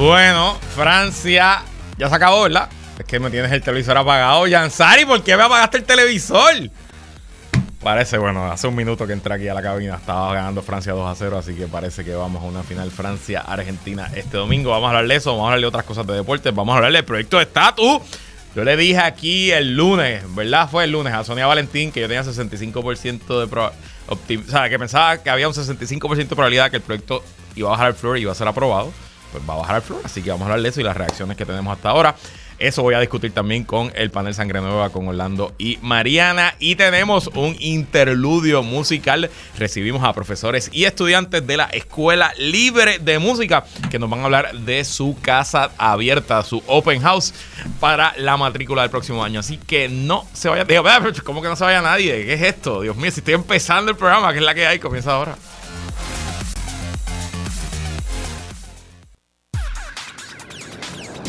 Bueno, Francia ya se acabó, ¿verdad? Es que me tienes el televisor apagado. Yansari, ¿por qué me apagaste el televisor? Parece, bueno, hace un minuto que entré aquí a la cabina, estaba ganando Francia 2 a 0, así que parece que vamos a una final Francia-Argentina este domingo. Vamos a hablar de eso, vamos a hablar de otras cosas de deporte, vamos a hablar del proyecto de estatus. Yo le dije aquí el lunes, ¿verdad? Fue el lunes a Sonia Valentín que yo tenía 65% de probabilidad. O sea, que pensaba que había un 65% de probabilidad que el proyecto iba a bajar al floor y iba a ser aprobado. Pues va a bajar al floor, así que vamos a hablar de eso y las reacciones que tenemos hasta ahora. Eso voy a discutir también con el panel Sangre Nueva, con Orlando y Mariana. Y tenemos un interludio musical. Recibimos a profesores y estudiantes de la Escuela Libre de Música que nos van a hablar de su casa abierta, su open house para la matrícula del próximo año. Así que no se vaya. Digo, ¿cómo que no se vaya nadie? ¿Qué es esto? Dios mío, si estoy empezando el programa, que es la que hay, comienza ahora.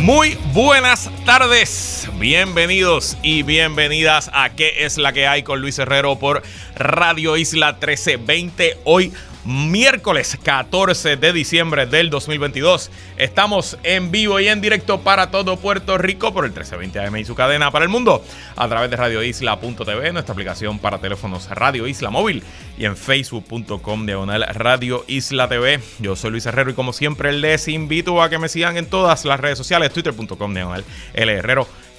Muy buenas tardes, bienvenidos y bienvenidas a ¿Qué es la que hay con Luis Herrero por Radio Isla 1320? Hoy miércoles 14 de diciembre del 2022. Estamos en vivo y en directo para todo Puerto Rico por el 1320 AM y su cadena para el mundo a través de radioisla.tv, nuestra aplicación para teléfonos Radio Isla Móvil y en facebook.com diagonal Radio Isla TV. Yo soy Luis Herrero y como siempre les invito a que me sigan en todas las redes sociales, twitter.com diagonal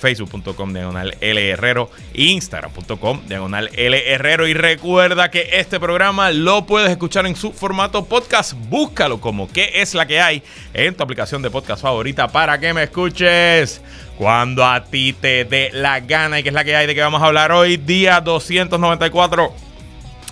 facebook.com diagonal L Herrero, instagram.com diagonal L Herrero. Y recuerda que este programa lo puedes escuchar en su formato podcast. Búscalo como que es la que hay en tu aplicación de podcast favorita para que me escuches cuando a ti te dé la gana y que es la que hay de que vamos a hablar hoy, día 294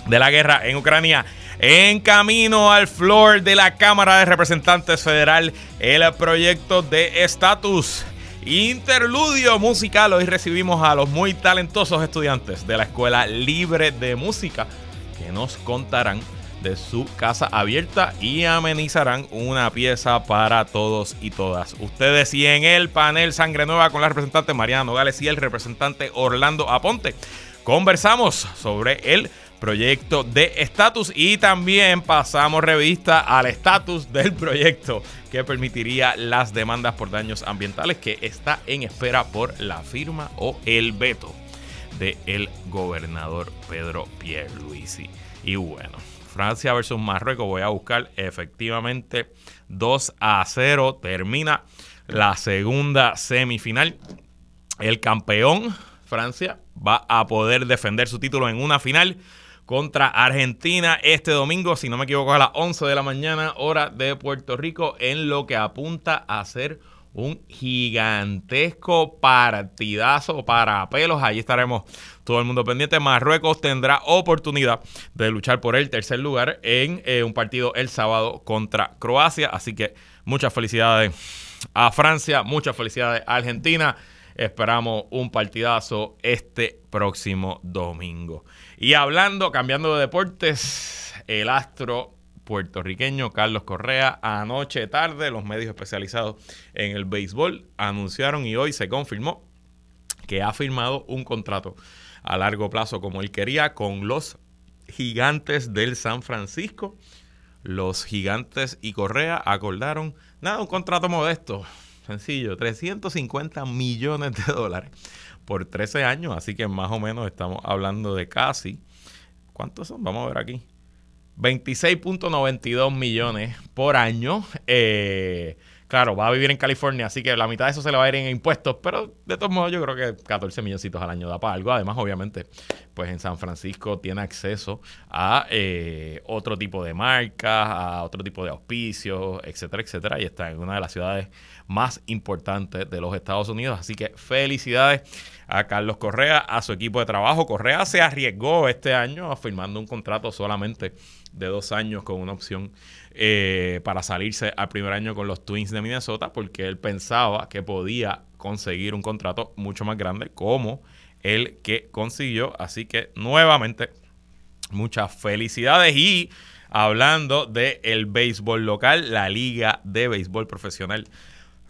de la guerra en Ucrania. En camino al floor de la Cámara de Representantes Federal, el proyecto de estatus Interludio musical. Hoy recibimos a los muy talentosos estudiantes de la Escuela Libre de Música que nos contarán de su casa abierta y amenizarán una pieza para todos y todas ustedes. Y en el panel Sangre Nueva con la representante Mariana Nogales y el representante Orlando Aponte, conversamos sobre el proyecto de estatus y también pasamos revista al estatus del proyecto que permitiría las demandas por daños ambientales que está en espera por la firma o el veto del el gobernador Pedro Pierluisi. Y bueno, Francia versus Marruecos, voy a buscar efectivamente 2 a 0, termina la segunda semifinal. El campeón, Francia, va a poder defender su título en una final contra Argentina este domingo, si no me equivoco, a las 11 de la mañana, hora de Puerto Rico, en lo que apunta a ser un gigantesco partidazo para pelos. Allí estaremos todo el mundo pendiente. Marruecos tendrá oportunidad de luchar por el tercer lugar en eh, un partido el sábado contra Croacia. Así que muchas felicidades a Francia, muchas felicidades a Argentina. Esperamos un partidazo este próximo domingo. Y hablando, cambiando de deportes, el astro puertorriqueño Carlos Correa, anoche tarde, los medios especializados en el béisbol anunciaron y hoy se confirmó que ha firmado un contrato a largo plazo como él quería con los gigantes del San Francisco. Los gigantes y Correa acordaron, nada, un contrato modesto, sencillo, 350 millones de dólares por 13 años, así que más o menos estamos hablando de casi, ¿cuántos son? Vamos a ver aquí. 26.92 millones por año. Eh, claro, va a vivir en California, así que la mitad de eso se le va a ir en impuestos, pero de todos modos yo creo que 14 milloncitos al año da para algo. Además, obviamente, pues en San Francisco tiene acceso a eh, otro tipo de marcas, a otro tipo de auspicios, etcétera, etcétera, y está en una de las ciudades más importantes de los Estados Unidos. Así que felicidades a Carlos Correa, a su equipo de trabajo. Correa se arriesgó este año firmando un contrato solamente de dos años con una opción eh, para salirse al primer año con los Twins de Minnesota porque él pensaba que podía conseguir un contrato mucho más grande como el que consiguió. Así que nuevamente Muchas felicidades y hablando del el béisbol local, la Liga de Béisbol Profesional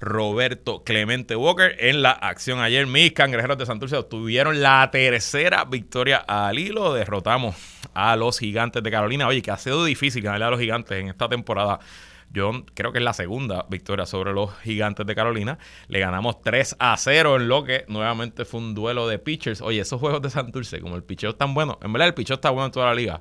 Roberto Clemente Walker en la acción ayer. Mis cangrejeros de Santurce obtuvieron la tercera victoria al hilo. Derrotamos a los gigantes de Carolina. Oye, que ha sido difícil ganarle a los gigantes en esta temporada. Yo creo que es la segunda victoria sobre los gigantes de Carolina. Le ganamos 3 a 0 en lo que nuevamente fue un duelo de pitchers. Oye, esos juegos de Santurce, como el picheo es tan bueno, en verdad el picheo está bueno en toda la liga.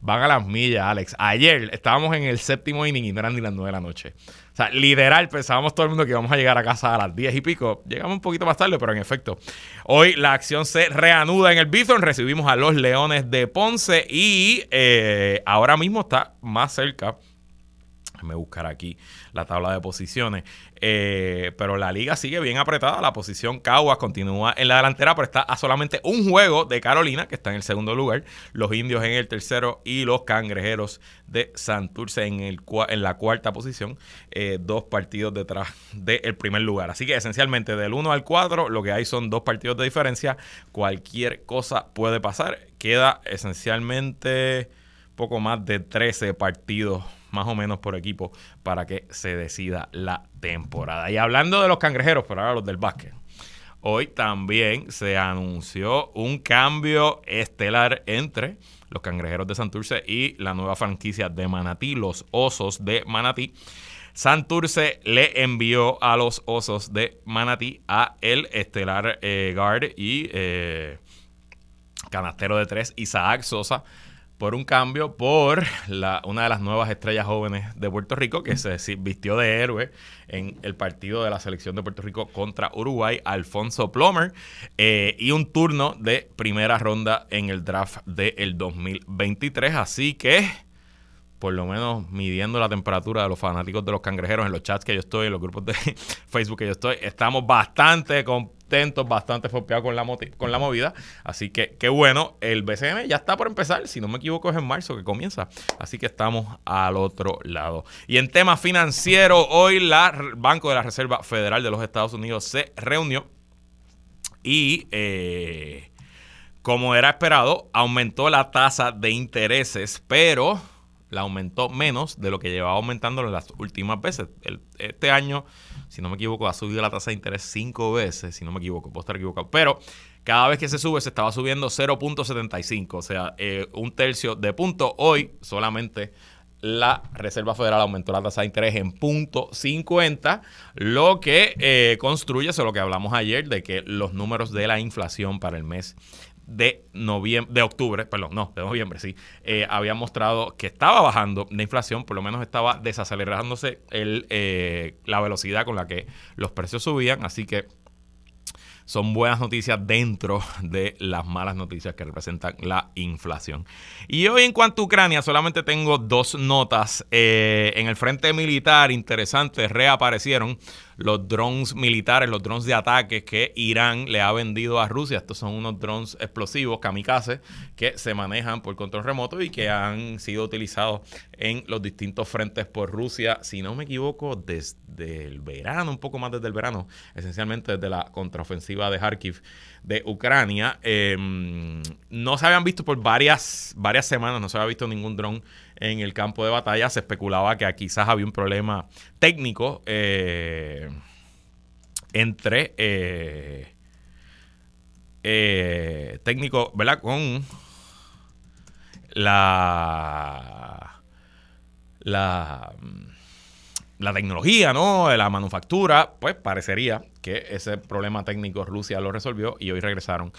Van a las millas, Alex. Ayer estábamos en el séptimo inning y no eran ni las 9 de la noche. O sea, literal, pensábamos todo el mundo que íbamos a llegar a casa a las 10 y pico. Llegamos un poquito más tarde, pero en efecto. Hoy la acción se reanuda en el Bithorn. Recibimos a los Leones de Ponce y eh, ahora mismo está más cerca me buscar aquí la tabla de posiciones. Eh, pero la liga sigue bien apretada. La posición Caguas continúa en la delantera, pero está a solamente un juego de Carolina, que está en el segundo lugar. Los indios en el tercero y los cangrejeros de Santurce en, en la cuarta posición. Eh, dos partidos detrás del primer lugar. Así que esencialmente del 1 al 4 lo que hay son dos partidos de diferencia. Cualquier cosa puede pasar. Queda esencialmente poco más de 13 partidos más o menos por equipo para que se decida la temporada. Y hablando de los cangrejeros, pero ahora los del básquet. Hoy también se anunció un cambio estelar entre los cangrejeros de Santurce y la nueva franquicia de Manatí, los Osos de Manatí. Santurce le envió a los Osos de Manatí a el estelar eh, guard y eh, canastero de tres Isaac Sosa por un cambio por una de las nuevas estrellas jóvenes de Puerto Rico que se vistió de héroe en el partido de la selección de Puerto Rico contra Uruguay, Alfonso Plomer, eh, y un turno de primera ronda en el draft del 2023. Así que, por lo menos midiendo la temperatura de los fanáticos de los cangrejeros en los chats que yo estoy, en los grupos de Facebook que yo estoy, estamos bastante con bastante fopeados con la, la movida. Así que qué bueno. El BCM ya está por empezar. Si no me equivoco, es en marzo que comienza. Así que estamos al otro lado. Y en tema financiero, hoy el Banco de la Reserva Federal de los Estados Unidos se reunió y. Eh, como era esperado, aumentó la tasa de intereses, pero la aumentó menos de lo que llevaba aumentando en las últimas veces. este año, si no me equivoco, ha subido la tasa de interés cinco veces, si no me equivoco, puedo estar equivocado. Pero cada vez que se sube, se estaba subiendo 0.75, o sea, eh, un tercio de punto. Hoy solamente la Reserva Federal aumentó la tasa de interés en punto 50, lo que eh, construye eso lo que hablamos ayer de que los números de la inflación para el mes de noviembre, de octubre, perdón, no, de noviembre, sí, eh, había mostrado que estaba bajando la inflación, por lo menos estaba desacelerándose el, eh, la velocidad con la que los precios subían, así que son buenas noticias dentro de las malas noticias que representan la inflación. Y hoy en cuanto a Ucrania, solamente tengo dos notas. Eh, en el frente militar, interesantes, reaparecieron los drones militares, los drones de ataque que Irán le ha vendido a Rusia. Estos son unos drones explosivos, kamikaze, que se manejan por control remoto y que han sido utilizados en los distintos frentes por Rusia, si no me equivoco, desde el verano, un poco más desde el verano, esencialmente desde la contraofensiva de Kharkiv de Ucrania. Em, no se habían visto por varias, varias semanas, no se había visto ningún dron en el campo de batalla. Se especulaba que quizás había un problema técnico eh, entre eh, eh, técnico, ¿verdad? Con la la la tecnología, ¿no? La manufactura, pues parecería que ese problema técnico Rusia lo resolvió y hoy regresaron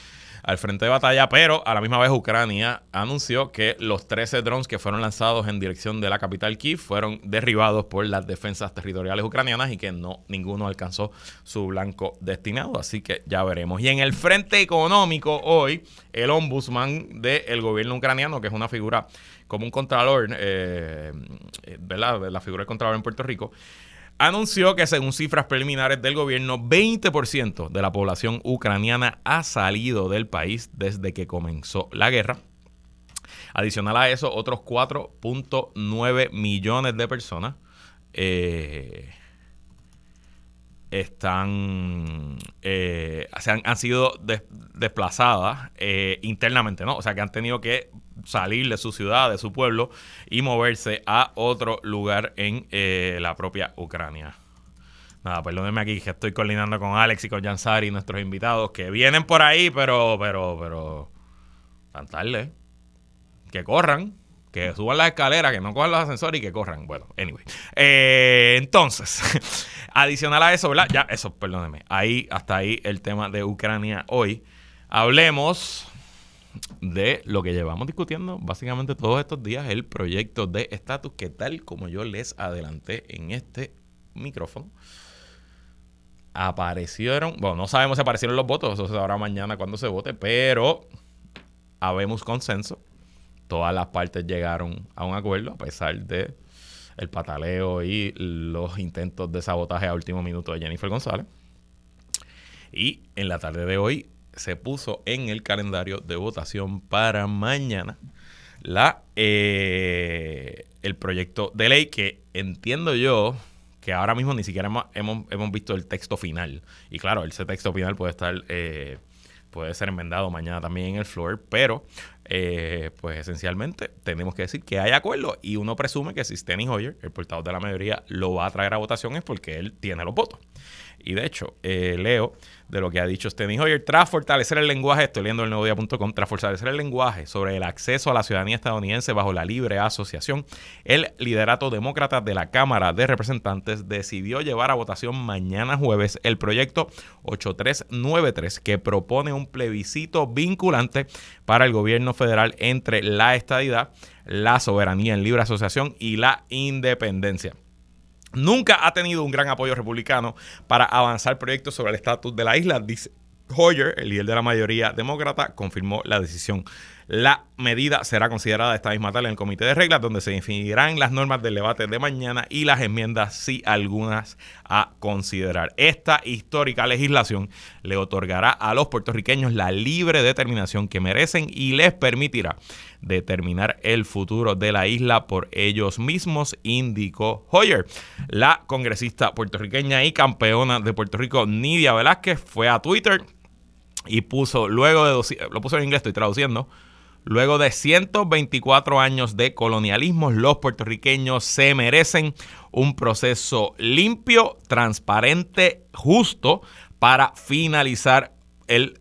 al frente de batalla, pero a la misma vez Ucrania anunció que los 13 drones que fueron lanzados en dirección de la capital Kiev fueron derribados por las defensas territoriales ucranianas y que no ninguno alcanzó su blanco destinado, así que ya veremos. Y en el frente económico hoy el ombudsman del gobierno ucraniano, que es una figura como un contralor, eh, ¿verdad? La figura del contralor en Puerto Rico, anunció que según cifras preliminares del gobierno, 20% de la población ucraniana ha salido del país desde que comenzó la guerra. Adicional a eso, otros 4.9 millones de personas eh, están eh, han, sido desplazadas eh, internamente, ¿no? O sea que han tenido que salir de su ciudad, de su pueblo y moverse a otro lugar en eh, la propia Ucrania. Nada, perdónenme aquí que estoy coordinando con Alex y con Jansari, nuestros invitados, que vienen por ahí, pero, pero, pero, tan tarde. Que corran, que suban las escaleras, que no cojan los ascensores y que corran. Bueno, anyway. Eh, entonces, adicional a eso, ¿verdad? Ya, eso, perdónenme. Ahí, hasta ahí el tema de Ucrania hoy. Hablemos de lo que llevamos discutiendo básicamente todos estos días, el proyecto de estatus que tal como yo les adelanté en este micrófono, aparecieron, bueno, no sabemos si aparecieron los votos, eso se mañana cuando se vote, pero habemos consenso todas las partes llegaron a un acuerdo a pesar de el pataleo y los intentos de sabotaje a último minuto de Jennifer González. Y en la tarde de hoy se puso en el calendario de votación para mañana la eh, el proyecto de ley que entiendo yo que ahora mismo ni siquiera hemos, hemos, visto el texto final. Y claro, ese texto final puede estar eh, puede ser enmendado mañana también en el floor, pero eh, pues esencialmente tenemos que decir que hay acuerdo y uno presume que si Steny Hoyer, el portavoz de la mayoría, lo va a traer a votación es porque él tiene los votos. Y de hecho, eh, leo de lo que ha dicho Steny Hoyer, tras fortalecer el lenguaje, estoy leyendo el nuevo tras fortalecer el lenguaje sobre el acceso a la ciudadanía estadounidense bajo la libre asociación, el liderato demócrata de la Cámara de Representantes decidió llevar a votación mañana jueves el proyecto 8393 que propone un plebiscito vinculante para el gobierno federal entre la estadidad, la soberanía en libre asociación y la independencia. Nunca ha tenido un gran apoyo republicano para avanzar proyectos sobre el estatus de la isla, dice Hoyer, el líder de la mayoría demócrata, confirmó la decisión. La medida será considerada esta misma tarde en el comité de reglas, donde se definirán las normas del debate de mañana y las enmiendas, si algunas, a considerar. Esta histórica legislación le otorgará a los puertorriqueños la libre determinación que merecen y les permitirá determinar el futuro de la isla por ellos mismos, indicó Hoyer. La congresista puertorriqueña y campeona de Puerto Rico, Nidia Velázquez, fue a Twitter y puso, luego de, lo puso en inglés, estoy traduciendo, luego de 124 años de colonialismo, los puertorriqueños se merecen un proceso limpio, transparente, justo para finalizar el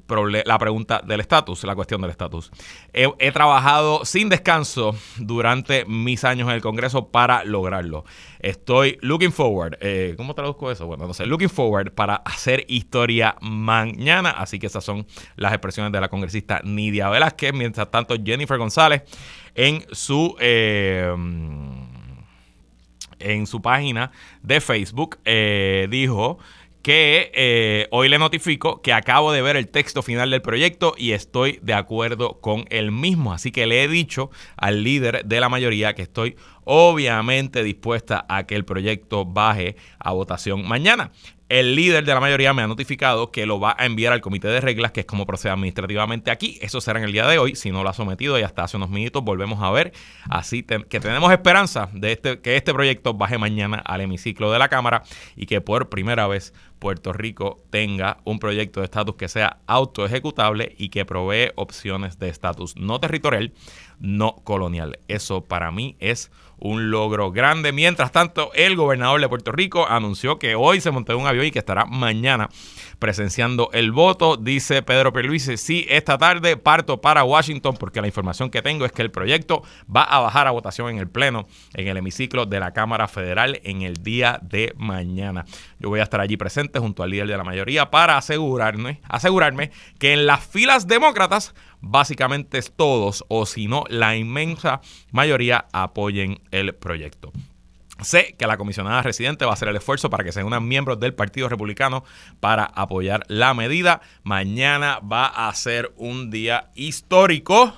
la pregunta del estatus, la cuestión del estatus. He, trabajado sin descanso durante mis años en el Congreso para lograrlo. Estoy looking forward. Eh, ¿Cómo traduzco eso? Bueno, no sé. Looking forward para hacer historia mañana. Así que esas son las expresiones de la congresista Nidia Velázquez. Mientras tanto, Jennifer González en su... Eh, en su página de Facebook eh, dijo que eh, hoy le notifico que acabo de ver el texto final del proyecto y estoy de acuerdo con el mismo. Así que le he dicho al líder de la mayoría que estoy obviamente dispuesta a que el proyecto baje a votación mañana. El líder de la mayoría me ha notificado que lo va a enviar al comité de reglas, que es como procede administrativamente aquí. Eso será en el día de hoy. Si no lo ha sometido y hasta hace unos minutos volvemos a ver. Así que tenemos esperanza de este, que este proyecto baje mañana al hemiciclo de la Cámara y que por primera vez Puerto Rico tenga un proyecto de estatus que sea autoejecutable y que provee opciones de estatus no territorial, no colonial. Eso para mí es un logro grande. Mientras tanto, el gobernador de Puerto Rico anunció que hoy se montó un avión y que estará mañana presenciando el voto. Dice Pedro Pierluisi, sí, esta tarde parto para Washington porque la información que tengo es que el proyecto va a bajar a votación en el Pleno, en el hemiciclo de la Cámara Federal en el día de mañana. Yo voy a estar allí presente junto al líder de la mayoría para asegurarme, asegurarme que en las filas demócratas básicamente todos o si no la inmensa mayoría apoyen el proyecto. Sé que la comisionada residente va a hacer el esfuerzo para que se unan miembros del Partido Republicano para apoyar la medida. Mañana va a ser un día histórico.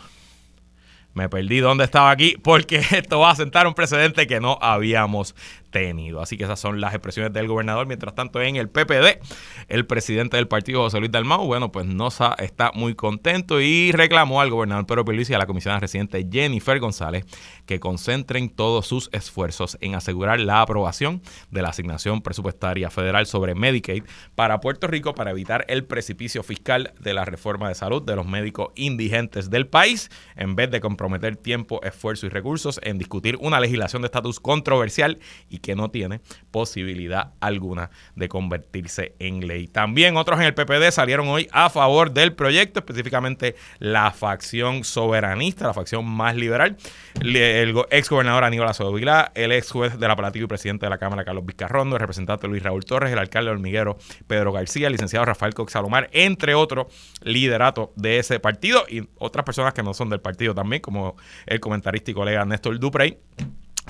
Me perdí dónde estaba aquí porque esto va a sentar un precedente que no habíamos tenido. Así que esas son las expresiones del gobernador. Mientras tanto, en el PPD, el presidente del partido, José Luis Dalmau, bueno, pues no está muy contento y reclamó al gobernador Pedro Pierluisi y a la comisionada residente Jennifer González que concentren todos sus esfuerzos en asegurar la aprobación de la asignación presupuestaria federal sobre Medicaid para Puerto Rico para evitar el precipicio fiscal de la reforma de salud de los médicos indigentes del país, en vez de comprometer tiempo, esfuerzo y recursos en discutir una legislación de estatus controversial y que no tiene posibilidad alguna de convertirse en ley. También otros en el PPD salieron hoy a favor del proyecto, específicamente la facción soberanista, la facción más liberal. El ex gobernador Aníbal Acevedo el ex juez del apelativo y presidente de la Cámara Carlos Vizcarrondo, el representante Luis Raúl Torres, el alcalde hormiguero Pedro García, el licenciado Rafael Cox Salomar, entre otros lideratos de ese partido y otras personas que no son del partido también, como el comentarista y colega Néstor Duprey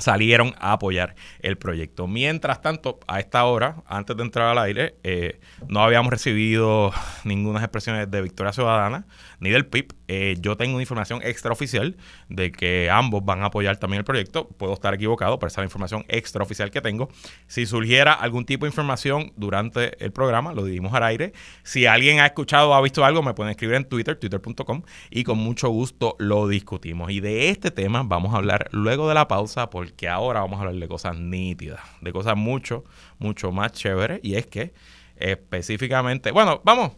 salieron a apoyar el proyecto. Mientras tanto, a esta hora, antes de entrar al aire, eh, no habíamos recibido ninguna expresiones de Victoria Ciudadana ni del PIB. Eh, yo tengo una información extraoficial de que ambos van a apoyar también el proyecto. Puedo estar equivocado, pero esa es la información extraoficial que tengo. Si surgiera algún tipo de información durante el programa, lo dimos al aire. Si alguien ha escuchado o ha visto algo, me pueden escribir en Twitter, twitter.com, y con mucho gusto lo discutimos. Y de este tema vamos a hablar luego de la pausa, porque ahora vamos a hablar de cosas nítidas, de cosas mucho, mucho más chéveres. Y es que específicamente, bueno, vamos,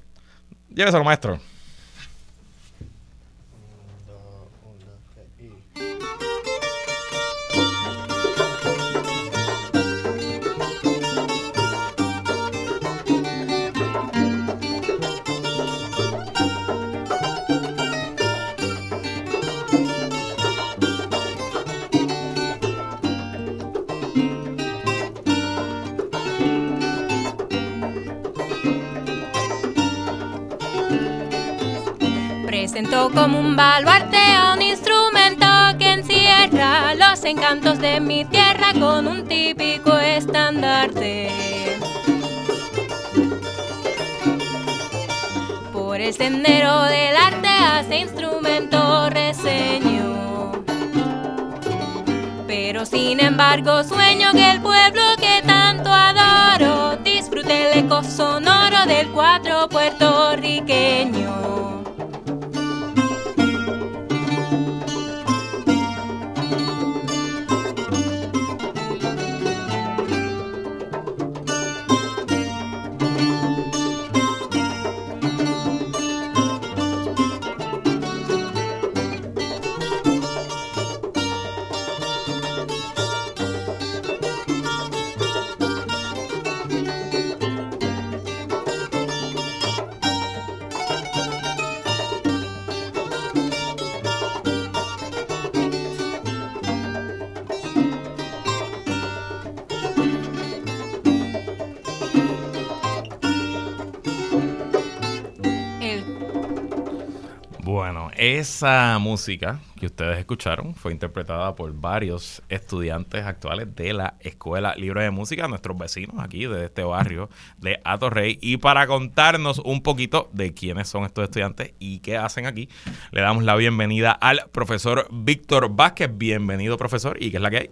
lléveselo, maestro. Como un baluarte un instrumento que encierra los encantos de mi tierra con un típico estandarte. Por el sendero del arte hace instrumento reseño. Pero sin embargo sueño que el pueblo que tanto adoro disfrute el eco sonoro del cuatro puertorriqueño. Esa música que ustedes escucharon fue interpretada por varios estudiantes actuales de la Escuela Libre de Música, nuestros vecinos aquí de este barrio de Atorrey. Y para contarnos un poquito de quiénes son estos estudiantes y qué hacen aquí, le damos la bienvenida al profesor Víctor Vázquez. Bienvenido, profesor, y qué es la que hay.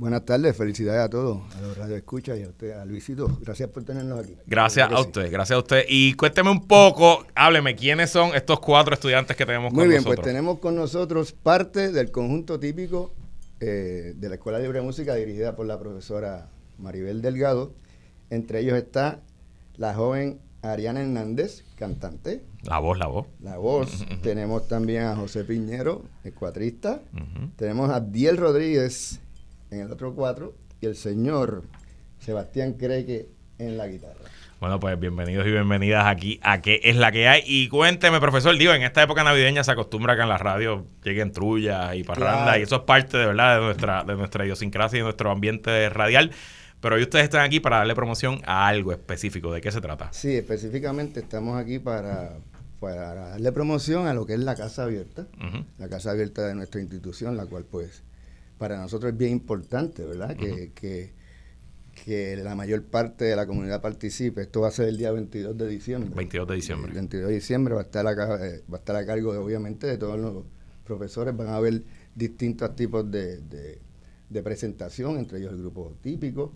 Buenas tardes, felicidades a todos, a los Radio Escucha y a usted, a Luisito. Gracias por tenernos aquí. Gracias a usted, gracias a usted. Y cuénteme un poco, hábleme, ¿quiénes son estos cuatro estudiantes que tenemos con nosotros? Muy bien, pues tenemos con nosotros parte del conjunto típico eh, de la Escuela Libre de Música dirigida por la profesora Maribel Delgado. Entre ellos está la joven Ariana Hernández, cantante. La voz, la voz. La voz. tenemos también a José Piñero, ecuatrista. Tenemos a Diel Rodríguez, en el otro cuatro y el señor Sebastián Creque en la guitarra. Bueno, pues bienvenidos y bienvenidas aquí a qué es la que hay. Y cuénteme, profesor, digo, en esta época navideña se acostumbra que en la radio lleguen trullas y parrandas, y eso es parte de verdad de nuestra, de nuestra idiosincrasia y de nuestro ambiente radial. Pero hoy ustedes están aquí para darle promoción a algo específico. ¿De qué se trata? Sí, específicamente estamos aquí para, para darle promoción a lo que es la Casa Abierta, la Casa Abierta de nuestra institución, la cual pues para nosotros es bien importante, ¿verdad? que, que, la mayor parte de la comunidad participe. Esto va a ser el día 22 de diciembre. 22 de diciembre. El 22 de diciembre va a estar a, eh, va a, estar a cargo, de, obviamente, de todos los profesores. Van a haber distintos tipos de, de presentación, entre ellos el grupo típico,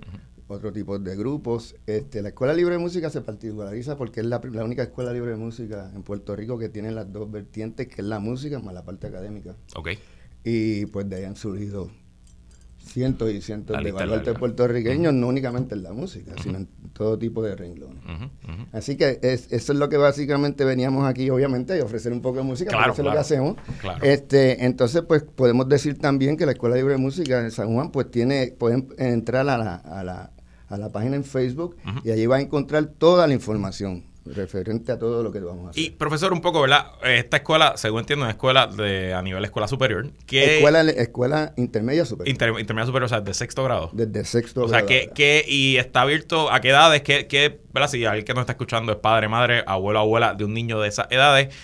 otro tipo de grupos. Este, la Escuela Libre de Música se particulariza porque es la, la, única escuela libre de música en Puerto Rico que tiene las dos vertientes, que es la música más la parte académica. Ok. Y pues de ahí han surgido cientos y cientos de baluartes puertorriqueños, no únicamente en la música, sino en todo tipo de renglones. Así que eso es lo que básicamente veníamos aquí, obviamente, a ofrecer un poco de música, claro, eso es lo que hacemos. Este, entonces, pues podemos decir también que la Escuela Libre de Música de San Juan, pues tiene, pueden entrar a la, a la, a la página en Facebook y allí va a encontrar toda la información referente a todo lo que vamos a hacer. Y profesor, un poco, ¿verdad? Esta escuela, según entiendo, es escuela de a nivel escuela superior. Que escuela, escuela intermedia superior. intermedia superior, o sea, de sexto grado. Desde sexto grado. O sea, que, y está abierto a qué edades, que, que, ¿verdad? Si alguien que nos está escuchando es padre, madre, abuelo, abuela de un niño de esas edades,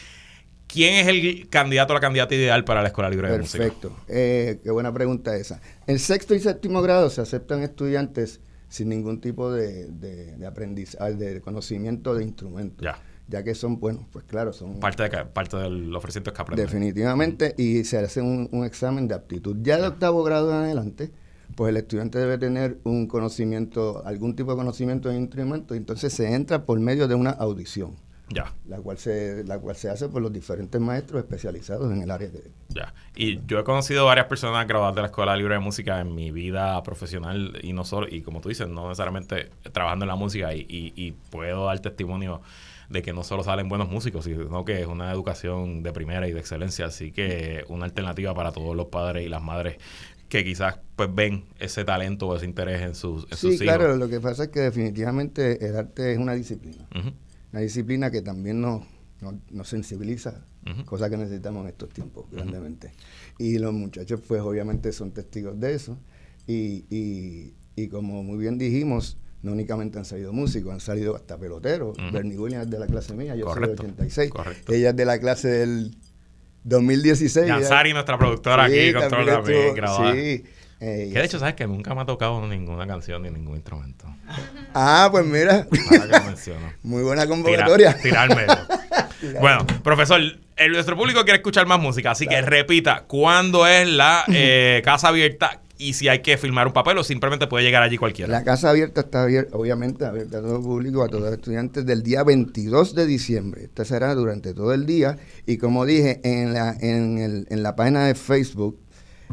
¿quién es el candidato o la candidata ideal para la escuela libre de música? Perfecto. Eh, qué buena pregunta esa. En sexto y séptimo grado se aceptan estudiantes sin ningún tipo de, de, aprendizaje, de conocimiento de instrumentos. Ya. Ya que son, bueno, pues claro, son... Parte, de, parte del ofrecimiento que aprenden. Definitivamente, y se hace un, un, examen de aptitud. Ya de octavo grado en adelante, pues el estudiante debe tener un conocimiento, algún tipo de conocimiento de instrumentos, y entonces se entra por medio de una audición. Ya. La cual se, la cual se hace por los diferentes maestros especializados en el área de. Ya. Y yo he conocido varias personas graduadas de la Escuela Libre de Música en mi vida profesional y no solo, y como tú dices, no necesariamente trabajando en la música y, y, puedo dar testimonio de que no solo salen buenos músicos, sino que es una educación de primera y de excelencia, así que una alternativa para todos los padres y las madres que quizás pues ven ese talento o ese interés en sus, en sí, claro, lo que pasa es que definitivamente el arte es una disciplina una disciplina que también nos, nos, sensibiliza, cosa que necesitamos en estos tiempos grandemente. Y los muchachos, pues obviamente son testigos de eso. Y, y, y, como muy bien dijimos, no únicamente han salido músicos, han salido hasta peloteros. Bernie Williams es de la clase mía, yo soy del 86. Ella es de la clase del 2016. Yanzari, nuestra productora aquí, con todo también, grabada. Sí, que de hecho, ¿sabes que Nunca me ha tocado ninguna canción ni ningún instrumento. Ah, pues mira. Muy buena convocatoria. tirarme. bueno, profesor, el, nuestro público quiere escuchar más música, así que repita, ¿cuándo es la eh, casa abierta? Y si hay que filmar un papel o simplemente puede llegar allí cualquiera. La casa abierta está abierta, obviamente abierta a todo el público, a todos los estudiantes del día 22 de diciembre. Esta será durante todo el día. Y como dije, en la, en, el, en la página de Facebook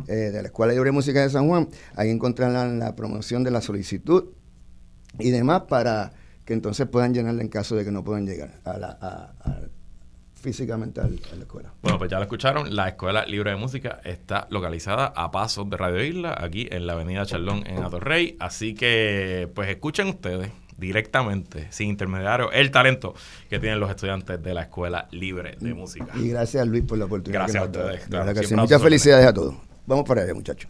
eh, de la Escuela Libre de Música de San Juan, ahí encontrarán la promoción de la solicitud y demás para que entonces puedan llenarla en caso de que no puedan llegar a la, físicamente a la escuela. Bueno, pues ya lo escucharon, la Escuela Libre de Música está localizada a pasos de Radio Isla, aquí en la Avenida Charlón en Atorrey, así que pues escuchen ustedes directamente, sin intermediario, el talento que tienen los estudiantes de la Escuela Libre de Música. Y gracias Luis por la oportunidad. Gracias a ustedes. Muchas felicidades a todos. Vamos para allá, muchachos.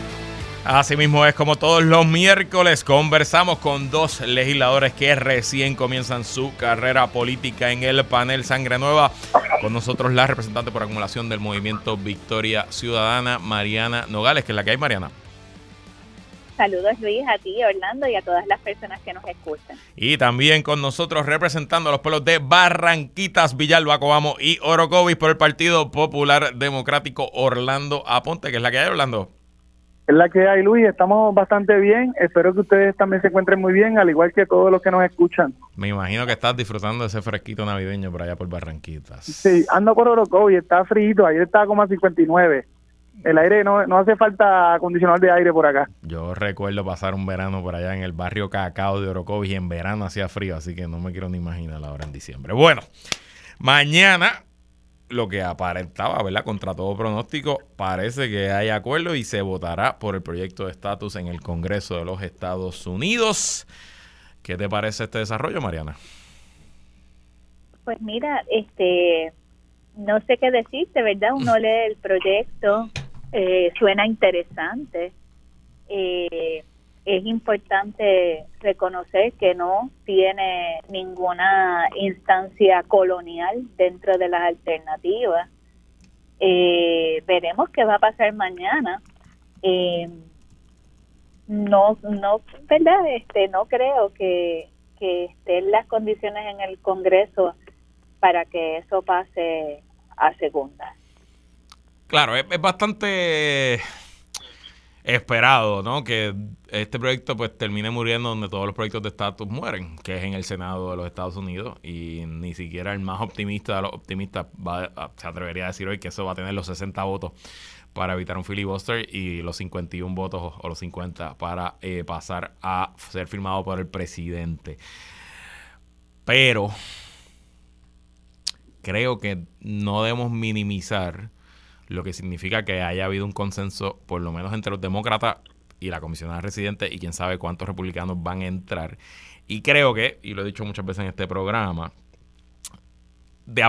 Así mismo es como todos los miércoles conversamos con dos legisladores que recién comienzan su carrera política en el panel Sangre Nueva. Con nosotros la representante por acumulación del movimiento Victoria Ciudadana, Mariana Nogales, que es la que hay, Mariana. saludos Luis a ti, Orlando y a todas las personas que nos escuchan. Y también con nosotros representando a los pueblos de Barranquitas, Villalba, Coamo y Orocovis por el Partido Popular Democrático Orlando Aponte, que es la que hay, Orlando. Es la que hay, Luis. Estamos bastante bien. Espero que ustedes también se encuentren muy bien, al igual que todos los que nos escuchan. Me imagino que estás disfrutando de ese fresquito navideño por allá por Barranquitas. Sí, ando por Orocovis, está frío. Ayer estaba como a 59 el aire no, no hace falta acondicionador de aire por acá. Yo recuerdo pasar un verano por allá en el barrio Cacao de Orocovis y en verano hacía frío, así que no me quiero ni imaginar ahora en diciembre. Bueno, mañana lo que aparentaba, ¿verdad? Contra todo pronóstico, parece que hay acuerdo y se votará por el proyecto de estatus en el Congreso de los Estados Unidos. ¿Qué te parece este desarrollo, Mariana? Pues mira, este, no sé qué decirte, ¿verdad? Uno lee el proyecto eh, suena interesante. Eh, es importante reconocer que no tiene ninguna instancia colonial dentro de las alternativas. Eh, veremos qué va a pasar mañana. no, no, verdad, este, no creo que, que estén las condiciones en el Congreso para que eso pase a segunda. Claro, es, bastante esperado, ¿no? Que este proyecto pues termine muriendo donde todos los proyectos de estatus mueren, que es en el Senado de los Estados Unidos y ni siquiera el más optimista de los optimistas se atrevería a decir hoy que eso va a tener los 60 votos para evitar un filibuster y los 51 votos o los 50 para eh, pasar a ser firmado por el presidente. Pero creo que no debemos minimizar lo que significa que haya habido un consenso, por lo menos entre los demócratas y la comisionada residente, y quién sabe cuántos republicanos van a entrar. Y creo que, y lo he dicho muchas veces en este programa, de,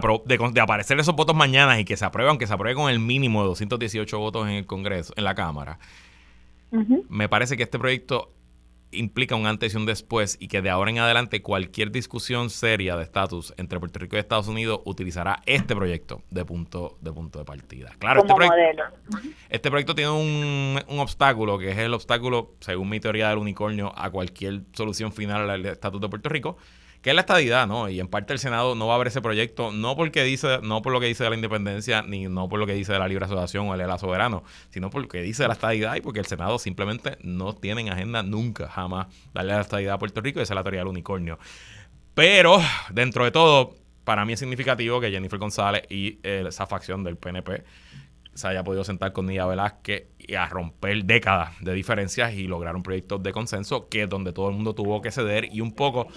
de, aparecer esos votos mañana y que se apruebe, aunque se apruebe con el mínimo de 218 votos en el Congreso, en la Cámara, me parece que este proyecto implica un antes y un después y que de ahora en adelante cualquier discusión seria de estatus entre Puerto Rico y Estados Unidos utilizará este proyecto de punto de punto de partida. Claro, este proyecto, este proyecto tiene un, un, obstáculo que es el obstáculo, según mi teoría del unicornio, a cualquier solución final al estatus de Puerto Rico, que es la estadidad, ¿no? Y en parte el Senado no va a ver ese proyecto, no porque dice, no por lo que dice de la independencia, ni no por lo que dice de la libre asociación o el ELA soberano, sino por lo que dice de la estadidad y porque el Senado simplemente no tiene en agenda nunca, jamás, darle la estadidad a Puerto Rico y esa es la teoría del unicornio. Pero, dentro de todo, para mí es significativo que Jennifer González y eh, esa facción del PNP se haya podido sentar con Nia Velázquez y a romper décadas de diferencias y lograr un proyecto de consenso que es donde todo el mundo tuvo que ceder y un poco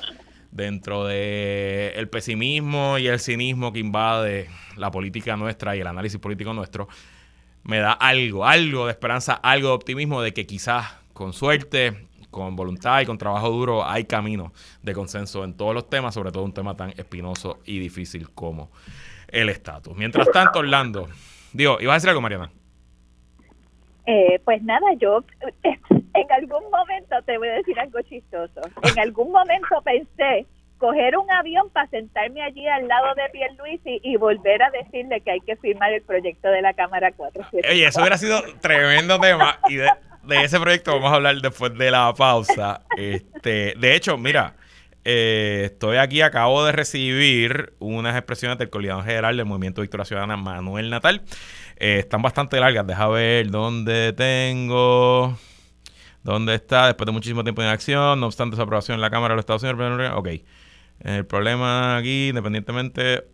dentro de el pesimismo y el cinismo que invade la política nuestra y el análisis político nuestro, me da algo, algo de esperanza, algo de optimismo de que quizás con suerte, con voluntad y con trabajo duro hay camino de consenso en todos los temas, sobre todo un tema tan espinoso y difícil como el estatus. Mientras tanto, Orlando, digo, ¿ibas a decir algo, Mariana? Eh, pues nada, yo en algún momento te voy a decir algo chistoso. En algún momento pensé coger un avión para sentarme allí al lado de Pierluisi y, volver a decirle que hay que firmar el proyecto de la Cámara 4. Oye, eso hubiera sido tremendo tema y de, ese proyecto vamos a hablar después de la pausa. Este, de hecho, mira, eh, estoy aquí, acabo de recibir unas expresiones del coordinador general del Movimiento Victoria Ciudadana, Manuel Natal. Eh, están bastante largas, deja ver dónde tengo... ¿Dónde está? Después de muchísimo tiempo de acción, no obstante su aprobación en la Cámara de los Estados Unidos. Ok. El problema aquí, independientemente.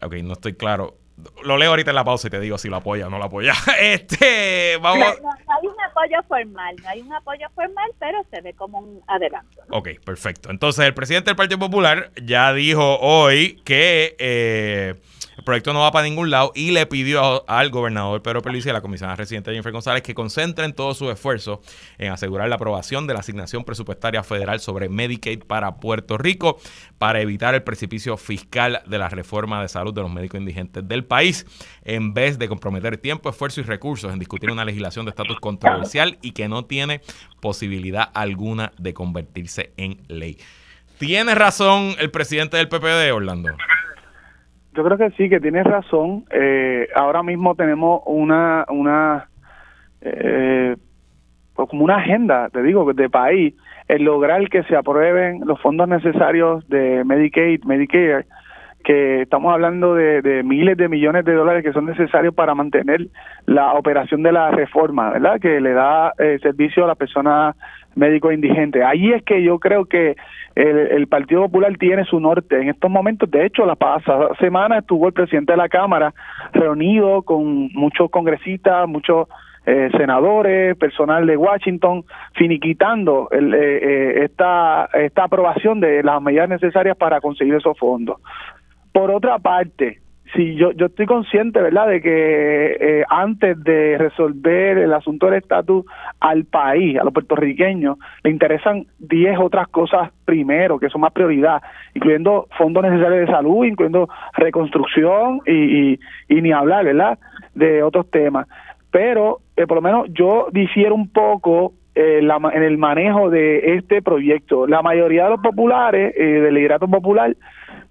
Ok, no estoy claro. Lo leo ahorita en la pausa y te digo si lo apoya o no lo apoya. Este, vamos. No, hay un apoyo formal, no hay un apoyo formal, pero se ve como un adelanto. Ok, perfecto. Entonces, el presidente del Partido Popular ya dijo hoy que. Eh, el proyecto no va para ningún lado y le pidió al gobernador Pedro Pérez y a la comisionada residente Jennifer González que concentren todos sus esfuerzos en asegurar la aprobación de la asignación presupuestaria federal sobre Medicaid para Puerto Rico para evitar el precipicio fiscal de la reforma de salud de los médicos indigentes del país, en vez de comprometer tiempo, esfuerzo y recursos en discutir una legislación de estatus controversial y que no tiene posibilidad alguna de convertirse en ley. ¿Tiene razón el presidente del PPD, Orlando? Yo creo que sí, que tienes razón. Eh, ahora mismo tenemos una, una, eh, como una agenda, te digo, de país, el lograr que se aprueben los fondos necesarios de Medicaid, Medicare, que estamos hablando de, miles de millones de dólares que son necesarios para mantener la operación de la reforma, ¿verdad? Que le da eh, servicio a las personas médicos indigentes. Ahí es que yo creo que el, Partido Popular tiene su norte en estos momentos. De hecho, la pasada semana estuvo el presidente de la Cámara reunido con muchos congresistas, muchos eh, senadores, personal de Washington, finiquitando el, eh, eh, esta, esta aprobación de las medidas necesarias para conseguir esos fondos. Por otra parte, Sí, yo, yo estoy consciente, ¿verdad?, de que eh, antes de resolver el asunto del estatus al país, a los puertorriqueños, le interesan 10 otras cosas primero, que son más prioridad, incluyendo fondos necesarios de salud, incluyendo reconstrucción y, y, ni hablar, ¿verdad?, de otros temas. Pero, eh, por lo menos, yo difiero un poco eh, la, en el manejo de este proyecto. La mayoría de los populares, del liderato popular,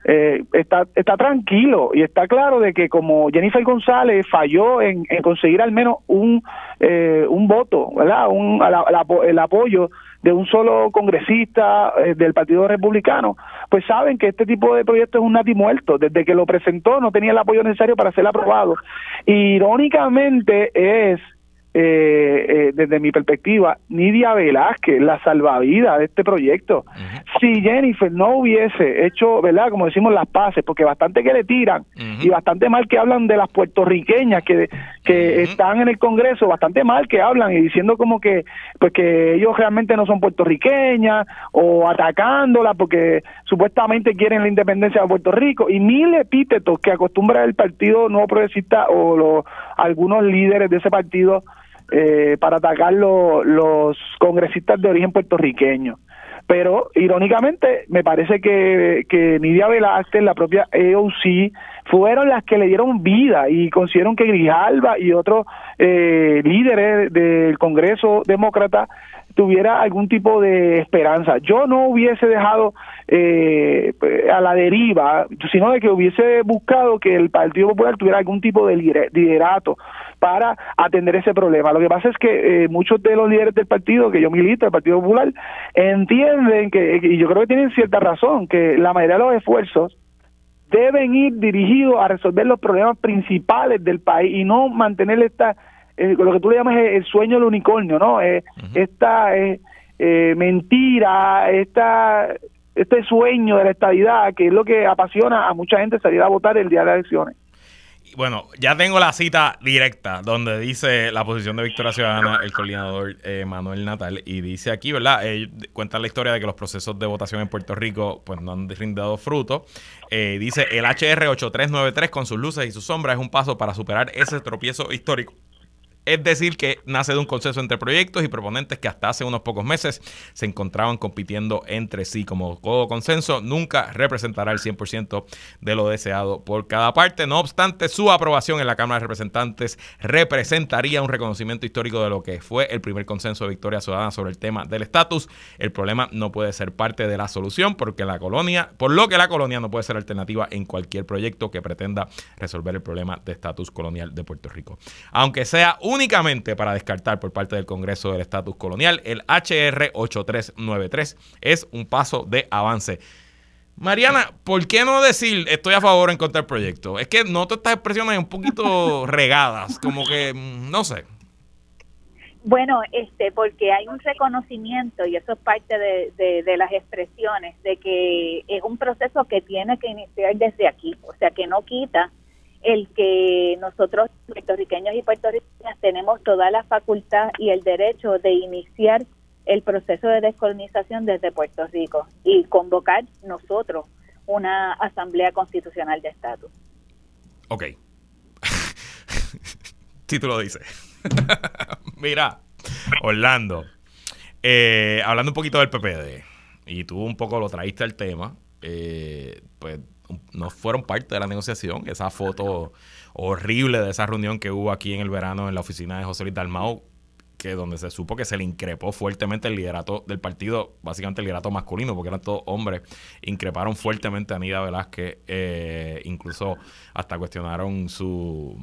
eh, está, está tranquilo y está claro de que como Jennifer González falló en, conseguir al menos un, eh, un voto, ¿verdad? Un, el apoyo de un solo congresista eh, del Partido Republicano, pues saben que este tipo de proyecto es un nati muerto. Desde que lo presentó no tenía el apoyo necesario para ser aprobado. Irónicamente es eh, eh, desde mi perspectiva, Nidia Velázquez, la salvavidas de este proyecto. Si Jennifer no hubiese hecho, ¿verdad? Como decimos, las paces, porque bastante que le tiran y bastante mal que hablan de las puertorriqueñas que, que están en el Congreso, bastante mal que hablan y diciendo como que, pues que ellos realmente no son puertorriqueñas o atacándola porque supuestamente quieren la independencia de Puerto Rico y mil epítetos que acostumbra el Partido Nuevo Progresista o los, algunos líderes de ese partido eh, para atacar los congresistas de origen puertorriqueño. Pero, irónicamente, me parece que, que Nidia Velázquez, la propia EOC, fueron las que le dieron vida y consiguieron que Grijalba y otros eh, líderes del Congreso Demócrata tuviera algún tipo de esperanza. Yo no hubiese dejado eh, a la deriva, sino de que hubiese buscado que el Partido Popular tuviera algún tipo de liderato para atender ese problema. Lo que pasa es que eh, muchos de los líderes del partido, que yo milito, el Partido Popular, entienden que, y yo creo que tienen cierta razón, que la mayoría de los esfuerzos deben ir dirigidos a resolver los problemas principales del país y no mantener esta eh, lo que tú le llamas el, sueño del unicornio, ¿no? Eh, esta eh, eh, mentira, esta, este sueño de la estabilidad, que es lo que apasiona a mucha gente salir a votar el día de las elecciones. Bueno, ya tengo la cita directa donde dice la posición de Victoria Ciudadana, el coordinador Manuel Natal, y dice aquí, ¿verdad? cuenta la historia de que los procesos de votación en Puerto Rico pues no han rindido fruto. dice, el HR 8393 con sus luces y sus sombras es un paso para superar ese tropiezo histórico es decir, que nace de un consenso entre proyectos y proponentes que hasta hace unos pocos meses se encontraban compitiendo entre sí. Como todo consenso, nunca representará el 100% de lo deseado por cada parte. No obstante, su aprobación en la Cámara de Representantes representaría un reconocimiento histórico de lo que fue el primer consenso de Victoria Ciudadana sobre el tema del estatus. El problema no puede ser parte de la solución porque la colonia, por lo que la colonia no puede ser alternativa en cualquier proyecto que pretenda resolver el problema de estatus colonial de Puerto Rico. Aunque sea un únicamente para descartar por parte del Congreso del Estatus Colonial, el HR 8393 es un paso de avance. Mariana, ¿por qué no decir estoy a favor en contra del proyecto? Es que noto estas expresiones un poquito regadas, como que mm, no sé. Bueno, este, porque hay un reconocimiento y eso es parte de, de, las expresiones de que es un proceso que tiene que iniciar desde aquí, o sea que no quita el que nosotros puertorriqueños y puertorriqueñas tenemos toda la facultad y el derecho de iniciar el proceso de descolonización desde Puerto Rico y convocar nosotros una asamblea constitucional de estatus. Ok. Título dice. Mira, Orlando, eh, hablando un poquito del PPD, y tú un poco lo traíste al tema, eh, pues no fueron parte de la negociación. Esa foto horrible de esa reunión que hubo aquí en el verano en la oficina de José Luis Dalmau, que donde se supo que se le increpó fuertemente el liderato del partido, básicamente el liderato masculino, porque eran todos hombres, increparon fuertemente a Nida Velázquez, eh, incluso hasta cuestionaron su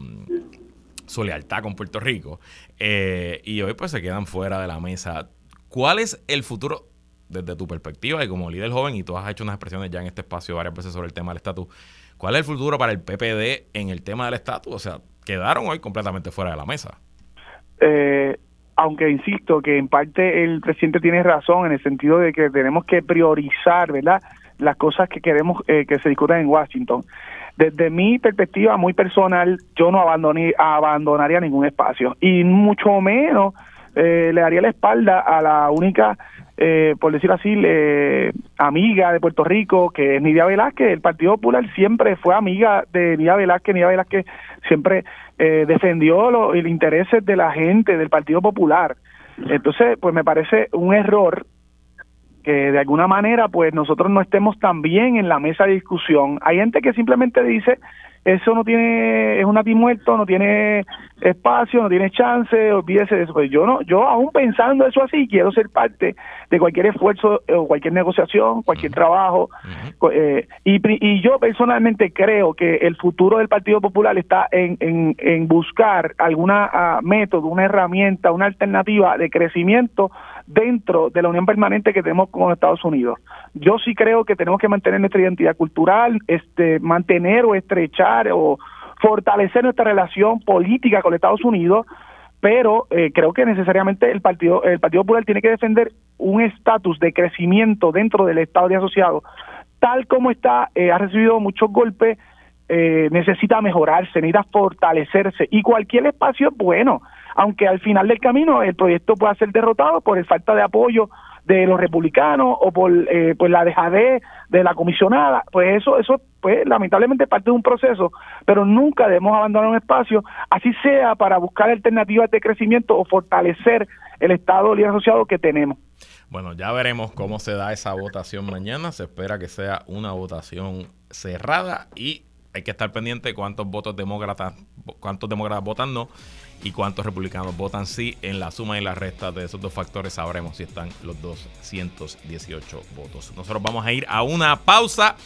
su lealtad con Puerto Rico. Eh, y hoy pues se quedan fuera de la mesa. ¿Cuál es el futuro desde tu perspectiva y como líder joven, y tú has hecho unas expresiones ya en este espacio varias veces sobre el tema del estatus, ¿cuál es el futuro para el PPD en el tema del estatus? O sea, quedaron hoy completamente fuera de la mesa. Eh, aunque insisto que en parte el presidente tiene razón en el sentido de que tenemos que priorizar, ¿verdad? Las cosas que queremos eh, que se discutan en Washington. Desde mi perspectiva muy personal, yo no abandoné, abandonaría ningún espacio y mucho menos eh, le daría la espalda a la única, eh, por decirlo así, amiga de Puerto Rico, que es Nidia Velázquez. El Partido Popular siempre fue amiga de Nidia Velázquez. Nidia Velázquez siempre eh, defendió los, intereses de la gente, del Partido Popular. Entonces, pues me parece un error que de alguna manera pues nosotros no estemos también en la mesa de discusión. Hay gente que simplemente dice eso no tiene, es un nati muerto, no tiene espacio, no tiene chance, olvídese de eso. Pues yo no, yo aún pensando eso así, quiero ser parte de cualquier esfuerzo o cualquier negociación, cualquier trabajo. Eh, y, y yo personalmente creo que el futuro del Partido Popular está en, en, en buscar alguna uh, método, una herramienta, una alternativa de crecimiento dentro de la unión permanente que tenemos con Estados Unidos. Yo sí creo que tenemos que mantener nuestra identidad cultural, este, mantener o estrechar o fortalecer nuestra relación política con Estados Unidos, pero eh, creo que necesariamente el Partido el Partido Popular tiene que defender un estatus de crecimiento dentro del Estado de asociado, tal como está, eh, ha recibido muchos golpes, eh, necesita mejorarse, necesita fortalecerse. Y cualquier espacio es bueno aunque al final del camino el proyecto pueda ser derrotado por el falta de apoyo de los republicanos o por eh, pues la dejadez de la comisionada, pues eso eso pues lamentablemente parte de un proceso, pero nunca debemos abandonar un espacio, así sea para buscar alternativas de crecimiento o fortalecer el Estado libre asociado que tenemos. Bueno, ya veremos cómo se da esa votación mañana. Se espera que sea una votación cerrada y hay que estar pendiente cuántos votos demócratas, cuántos demócratas votan no y cuántos republicanos votan sí. En la suma y la resta de esos dos factores sabremos si están los 218 votos. Nosotros vamos a ir a una pausa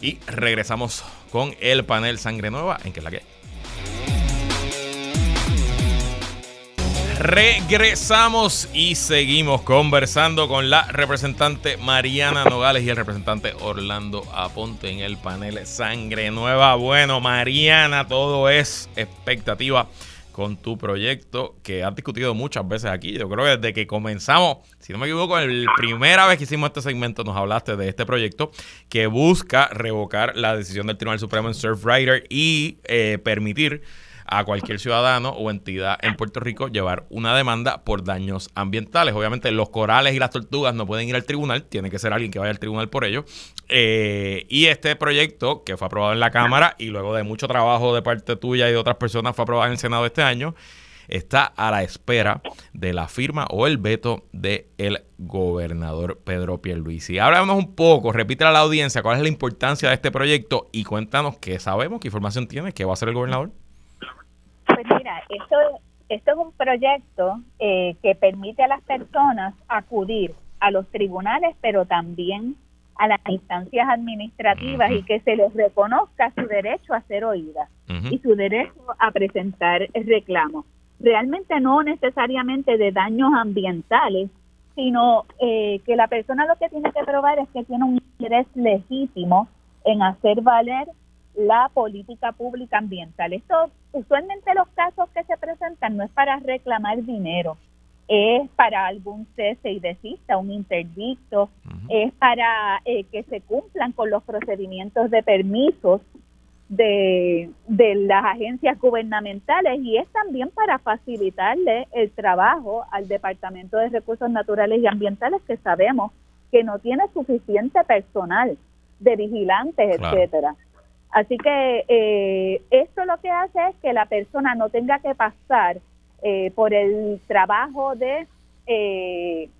y regresamos con el panel Sangre Nueva en que es la Regresamos y seguimos conversando con la representante Mariana Nogales y el representante Orlando Aponte en el panel Sangre Nueva. Bueno, Mariana, todo es expectativa con tu proyecto que has discutido muchas veces aquí. Yo creo que desde que comenzamos, si no me equivoco, la primera vez que hicimos este segmento nos hablaste de este proyecto que busca revocar la decisión del Tribunal Supremo en Surfrider y eh, permitir a cualquier ciudadano o entidad en Puerto Rico llevar una demanda por daños ambientales. Obviamente los corales y las tortugas no pueden ir al tribunal, tiene que ser alguien que vaya al tribunal por ello. Eh, y este proyecto que fue aprobado en la Cámara y luego de mucho trabajo de parte tuya y de otras personas fue aprobado en el Senado este año, está a la espera de la firma o el veto del el gobernador Pedro Pierluisi. Háblanos un poco, repite a la audiencia cuál es la importancia de este proyecto y cuéntanos qué sabemos, qué información tiene, qué va a hacer el gobernador. Pues mira, esto, esto es un proyecto eh, que permite a las personas acudir a los tribunales, pero también a las instancias administrativas y que se les reconozca su derecho a ser oída y su derecho a presentar reclamos. Realmente no necesariamente de daños ambientales, sino eh, que la persona lo que tiene que probar es que tiene un interés legítimo en hacer valer la política pública ambiental. Esto, usualmente los casos que se presentan no es para reclamar dinero, es para algún cese y desista, un interdicto, es para eh, que se cumplan con los procedimientos de permisos de, de las agencias gubernamentales y es también para facilitarle el trabajo al Departamento de Recursos Naturales y Ambientales que sabemos que no tiene suficiente personal de vigilantes, etcétera. Así que eh, esto lo que hace es que la persona no tenga que pasar eh, por el trabajo de eh,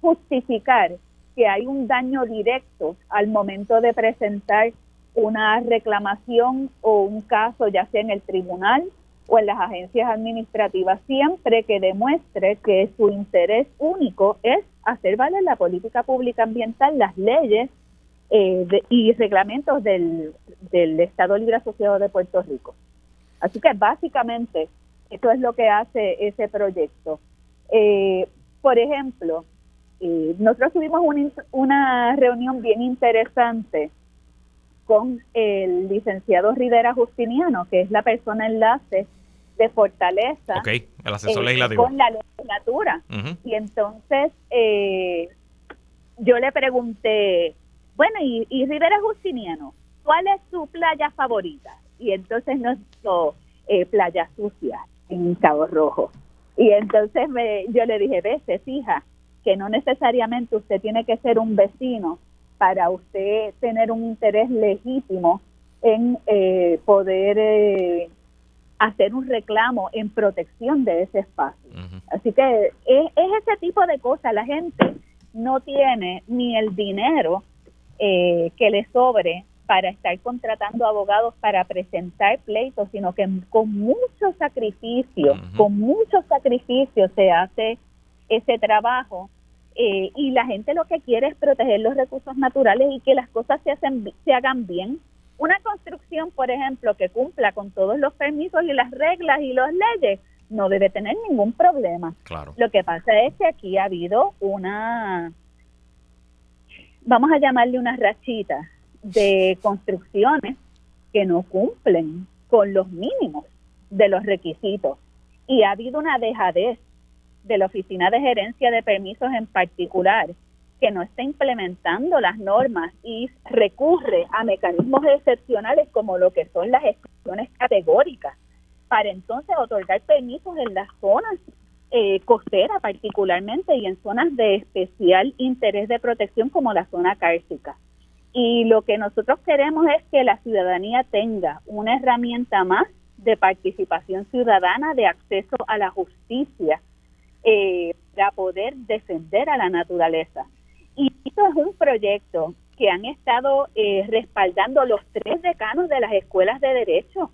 justificar que hay un daño directo al momento de presentar una reclamación o un caso, ya sea en el tribunal o en las agencias administrativas, siempre que demuestre que su interés único es hacer valer la política pública ambiental, las leyes eh, y reglamentos del, del Estado Libre Asociado de Puerto Rico. Así que básicamente Eso es lo que hace ese proyecto. Eh, por ejemplo, eh, nosotros tuvimos una reunión bien interesante con el licenciado Rivera Justiniano, que es la persona enlace de Fortaleza el asesor eh, con la legislatura. Y entonces eh, yo le pregunté, bueno, y, y, Rivera Justiniano, ¿cuál es su playa favorita? Y entonces nos dijo eh, Playa Sucia en Cabo Rojo. Y entonces me, yo le dije, ve, se fija que no necesariamente usted tiene que ser un vecino para usted tener un interés legítimo en eh, poder eh, hacer un reclamo en protección de ese espacio. Así que es, ese tipo de cosas. La gente no tiene ni el dinero eh, que le sobre para estar contratando abogados para presentar pleitos, sino que con mucho sacrificio, con mucho sacrificio se hace ese trabajo eh, y la gente lo que quiere es proteger los recursos naturales y que las cosas se, hacen, se hagan bien. Una construcción, por ejemplo, que cumpla con todos los permisos y las reglas y las leyes, no debe tener ningún problema. Claro. Lo que pasa es que aquí ha habido una, vamos a llamarle una rachita de construcciones que no cumplen con los mínimos de los requisitos. Y ha habido una dejadez de la Oficina de Gerencia de Permisos en particular, que no está implementando las normas y recurre a mecanismos excepcionales como lo que son las exclusiones categóricas, para entonces otorgar permisos en las zonas eh, costeras particularmente y en zonas de especial interés de protección como la zona cárcica. Y lo que nosotros queremos es que la ciudadanía tenga una herramienta más de participación ciudadana, de acceso a la justicia, eh, para poder defender a la naturaleza. Y esto es un proyecto que han estado eh, respaldando los tres decanos de las escuelas de derecho,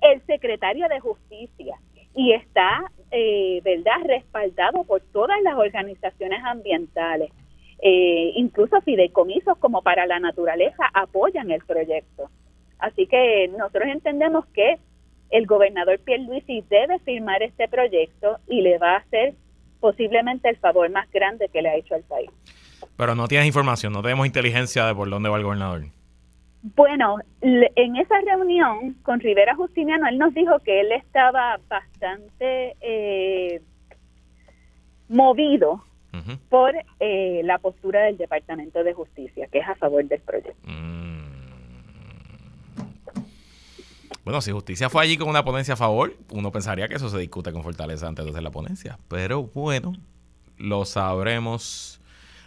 el secretario de justicia, y está, eh, ¿verdad?, respaldado por todas las organizaciones ambientales. Eh, incluso fideicomisos como para la naturaleza apoyan el proyecto. Así que nosotros entendemos que el gobernador Pierluisi debe firmar este proyecto y le va a hacer posiblemente el favor más grande que le ha hecho al país. Pero no tienes información, no tenemos inteligencia de por dónde va el gobernador. Bueno, en esa reunión con Rivera Justiniano, él nos dijo que él estaba bastante eh, movido por eh, la postura del Departamento de Justicia, que es a favor del proyecto. Mm. Bueno, si justicia fue allí con una ponencia a favor, uno pensaría que eso se discute con fortaleza antes de hacer la ponencia. Pero bueno, lo sabremos.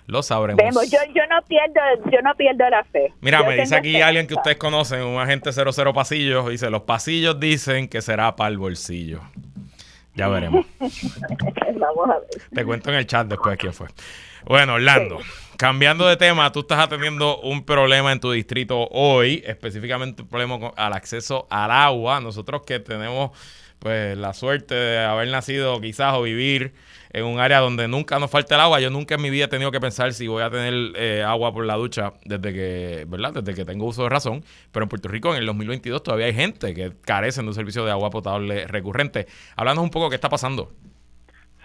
Lo sabremos. yo, no pierdo, yo no pierdo la fe. Mira, me dice aquí alguien que ustedes conocen, un agente 00 pasillos, dice, los pasillos dicen que será para el bolsillo. Ya veremos. Vamos a ver. Te cuento en el chat después quién fue. Bueno, Orlando, cambiando de tema, tú estás atendiendo un problema en tu distrito hoy, específicamente un problema con, al acceso al agua. Nosotros que tenemos pues la suerte de haber nacido quizás o vivir en un área donde nunca nos falta el agua. Yo nunca en mi vida he tenido que pensar si voy a tener eh, agua por la ducha desde que, ¿verdad? Desde que tengo uso de razón. Pero en Puerto Rico en el 2022 todavía hay gente que carece de un servicio de agua potable recurrente. Háblanos un poco qué está pasando.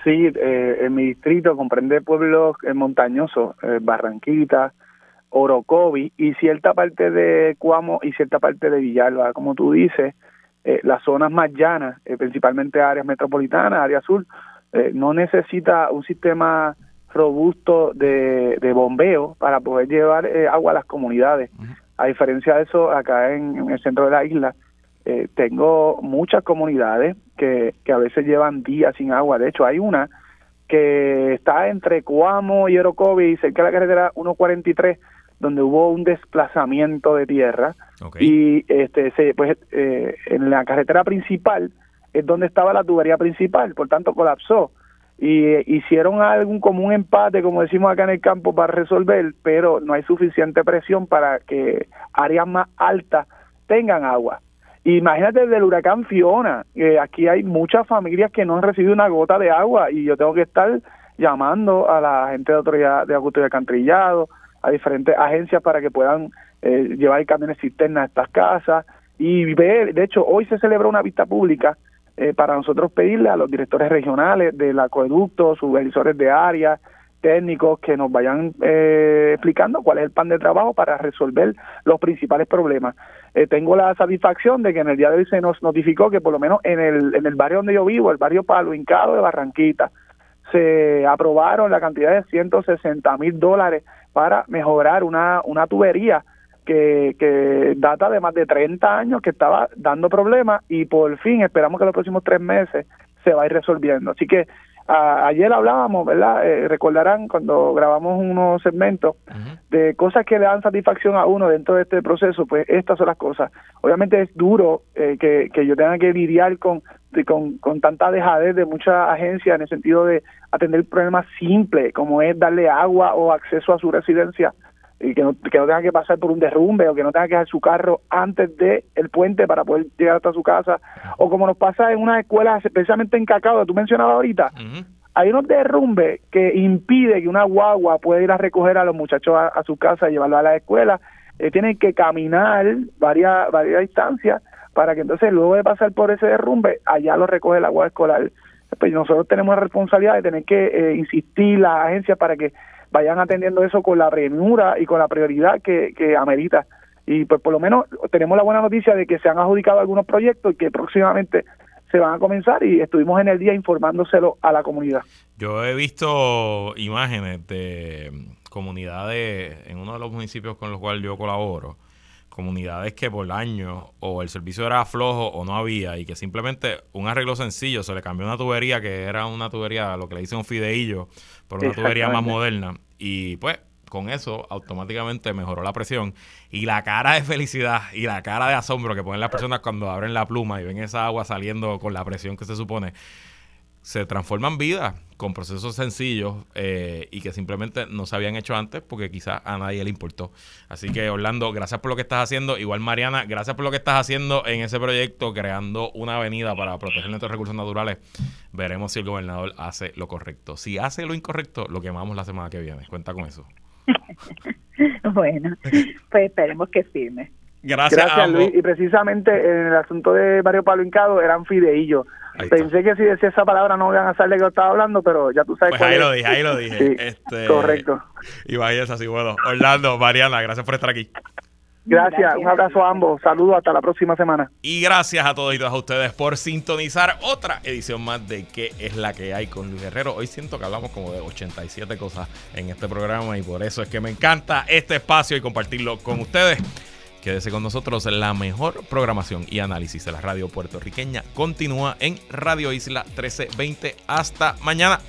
Sí, eh, en mi distrito comprende pueblos eh, montañosos, Barranquita, Orocovi y cierta parte de Cuamo y cierta parte de Villalba, como tú dices, las zonas más llanas, principalmente áreas metropolitanas, área sur, eh, no necesita un sistema robusto de, bombeo para poder llevar eh, agua a las comunidades. A diferencia de eso, acá en, el centro de la isla, eh, tengo muchas comunidades que, que a veces llevan días sin agua. De hecho, hay una que está entre Cuamo y Orocovi, cerca de la carretera 143, donde hubo un desplazamiento de tierra. Y este, se, pues, en la carretera principal es donde estaba la tubería principal, por tanto colapsó. Y eh, hicieron algún como un empate, como decimos acá en el campo, para resolver, pero no hay suficiente presión para que áreas más altas tengan agua. Imagínate desde el huracán Fiona, aquí hay muchas familias que no han recibido una gota de agua y yo tengo que estar llamando a la gente de autoridad de acueducto y alcantarillado, a diferentes agencias para que puedan eh, llevar camiones cisternas a estas casas y ver, de hecho, hoy se celebra una vista pública eh, para nosotros pedirle a los directores regionales del acueducto, supervisores de área, técnicos que nos vayan eh, explicando cuál es el plan de trabajo para resolver los principales problemas. Eh, tengo la satisfacción de que en el día de hoy se nos notificó que por lo menos en el, en el barrio donde yo vivo, el barrio Palo Hincado de Barranquita, se aprobaron la cantidad de 160 mil dólares para mejorar una, una tubería que, que data de más de 30 años que estaba dando problemas y por fin esperamos que los próximos tres meses se va a ir resolviendo. Así que ayer hablábamos, ¿verdad? Eh, recordarán cuando grabamos unos segmentos de cosas que le dan satisfacción a uno dentro de este proceso, pues estas son las cosas. Obviamente es duro eh, que, que yo tenga que lidiar con, con, con tanta dejadez de muchas agencias en el sentido de atender problemas simples como es darle agua o acceso a su residencia y que no, que no tenga que pasar por un derrumbe o que no tenga que dejar su carro antes de el puente para poder llegar hasta su casa. O como nos pasa en una escuela especialmente en Cacao, que tú mencionabas ahorita hay unos derrumbes que impide que una guagua pueda ir a recoger a los muchachos a, su casa y llevarlos a la escuela. Eh, tienen que caminar varias varias distancias para que entonces luego de pasar por ese derrumbe allá lo recoge el agua escolar. Pues nosotros tenemos la responsabilidad de tener que eh, insistir las agencias para que vayan atendiendo eso con la premura y con la prioridad que, que amerita. Y pues por lo menos tenemos la buena noticia de que se han adjudicado algunos proyectos y que próximamente se van a comenzar y estuvimos en el día informándoselo a la comunidad. Yo he visto imágenes de comunidades en uno de los municipios con los cuales yo colaboro, comunidades que por año o el servicio era flojo o no había y que simplemente un arreglo sencillo, se le cambió una tubería que era una tubería, lo que le dicen un fideillo, por una tubería más moderna. Y pues con eso automáticamente mejoró la presión y la cara de felicidad y la cara de asombro que ponen las personas cuando abren la pluma y ven esa agua saliendo con la presión que se supone se transforman vidas con procesos sencillos eh, y que simplemente no se habían hecho antes porque quizás a nadie le importó. Así que Orlando, gracias por lo que estás haciendo. Igual Mariana, gracias por lo que estás haciendo en ese proyecto, creando una avenida para proteger nuestros recursos naturales. Veremos si el gobernador hace lo correcto. Si hace lo incorrecto, lo quemamos la semana que viene. Cuenta con eso. bueno, pues esperemos que firme. Gracias, Gracias Luis. Y precisamente en el asunto de Barrio Palo Hincado eran fideillos. Pensé que si decía esa palabra no iban a saber de qué estaba hablando, pero ya tú sabes pues ahí lo dije, ahí lo dije. este, correcto. Y vaya así, bueno. Orlando, Mariana, gracias por estar aquí. Gracias, un abrazo a ambos, saludos, hasta la próxima semana. Y gracias a todos y todas ustedes por sintonizar otra edición más de ¿Qué es la que hay con Luis Guerrero? Hoy siento que hablamos como de 87 cosas en este programa y por eso es que me encanta este espacio y compartirlo con ustedes. Quédese con nosotros, la mejor programación y análisis de la radio puertorriqueña continúa en Radio Isla 1320. Hasta mañana.